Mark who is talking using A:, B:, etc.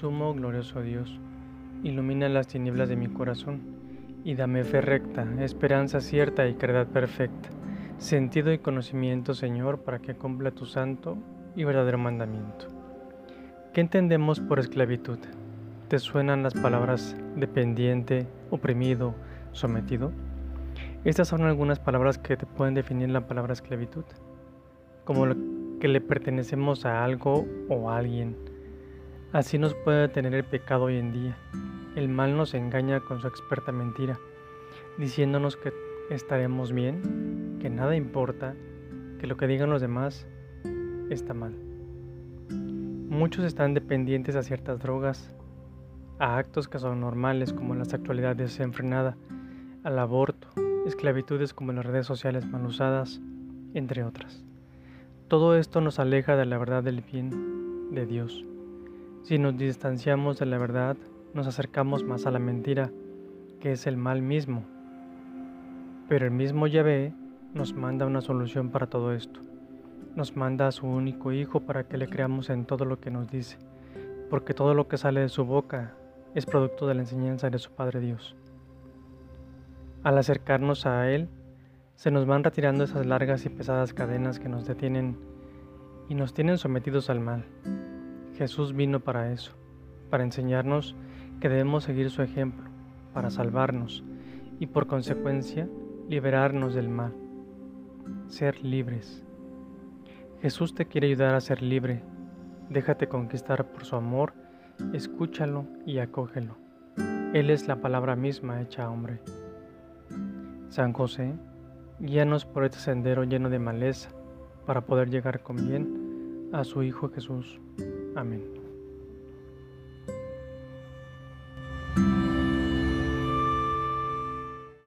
A: Sumo glorioso Dios, ilumina las tinieblas de mi corazón y dame fe recta, esperanza cierta y caridad perfecta, sentido y conocimiento, Señor, para que cumpla tu santo y verdadero mandamiento. ¿Qué entendemos por esclavitud? ¿Te suenan las palabras dependiente, oprimido, sometido? Estas son algunas palabras que te pueden definir la palabra esclavitud, como que le pertenecemos a algo o a alguien Así nos puede tener el pecado hoy en día. El mal nos engaña con su experta mentira, diciéndonos que estaremos bien, que nada importa, que lo que digan los demás está mal. Muchos están dependientes a ciertas drogas, a actos que son normales como la sexualidad desenfrenada, al aborto, esclavitudes como las redes sociales mal usadas, entre otras. Todo esto nos aleja de la verdad del bien de Dios. Si nos distanciamos de la verdad, nos acercamos más a la mentira, que es el mal mismo. Pero el mismo Yahvé nos manda una solución para todo esto. Nos manda a su único Hijo para que le creamos en todo lo que nos dice, porque todo lo que sale de su boca es producto de la enseñanza de su Padre Dios. Al acercarnos a Él, se nos van retirando esas largas y pesadas cadenas que nos detienen y nos tienen sometidos al mal. Jesús vino para eso, para enseñarnos que debemos seguir su ejemplo, para salvarnos y por consecuencia liberarnos del mal, ser libres. Jesús te quiere ayudar a ser libre. Déjate conquistar por su amor, escúchalo y acógelo. Él es la palabra misma hecha hombre. San José, guíanos por este sendero lleno de maleza para poder llegar con bien a su Hijo Jesús. I mean.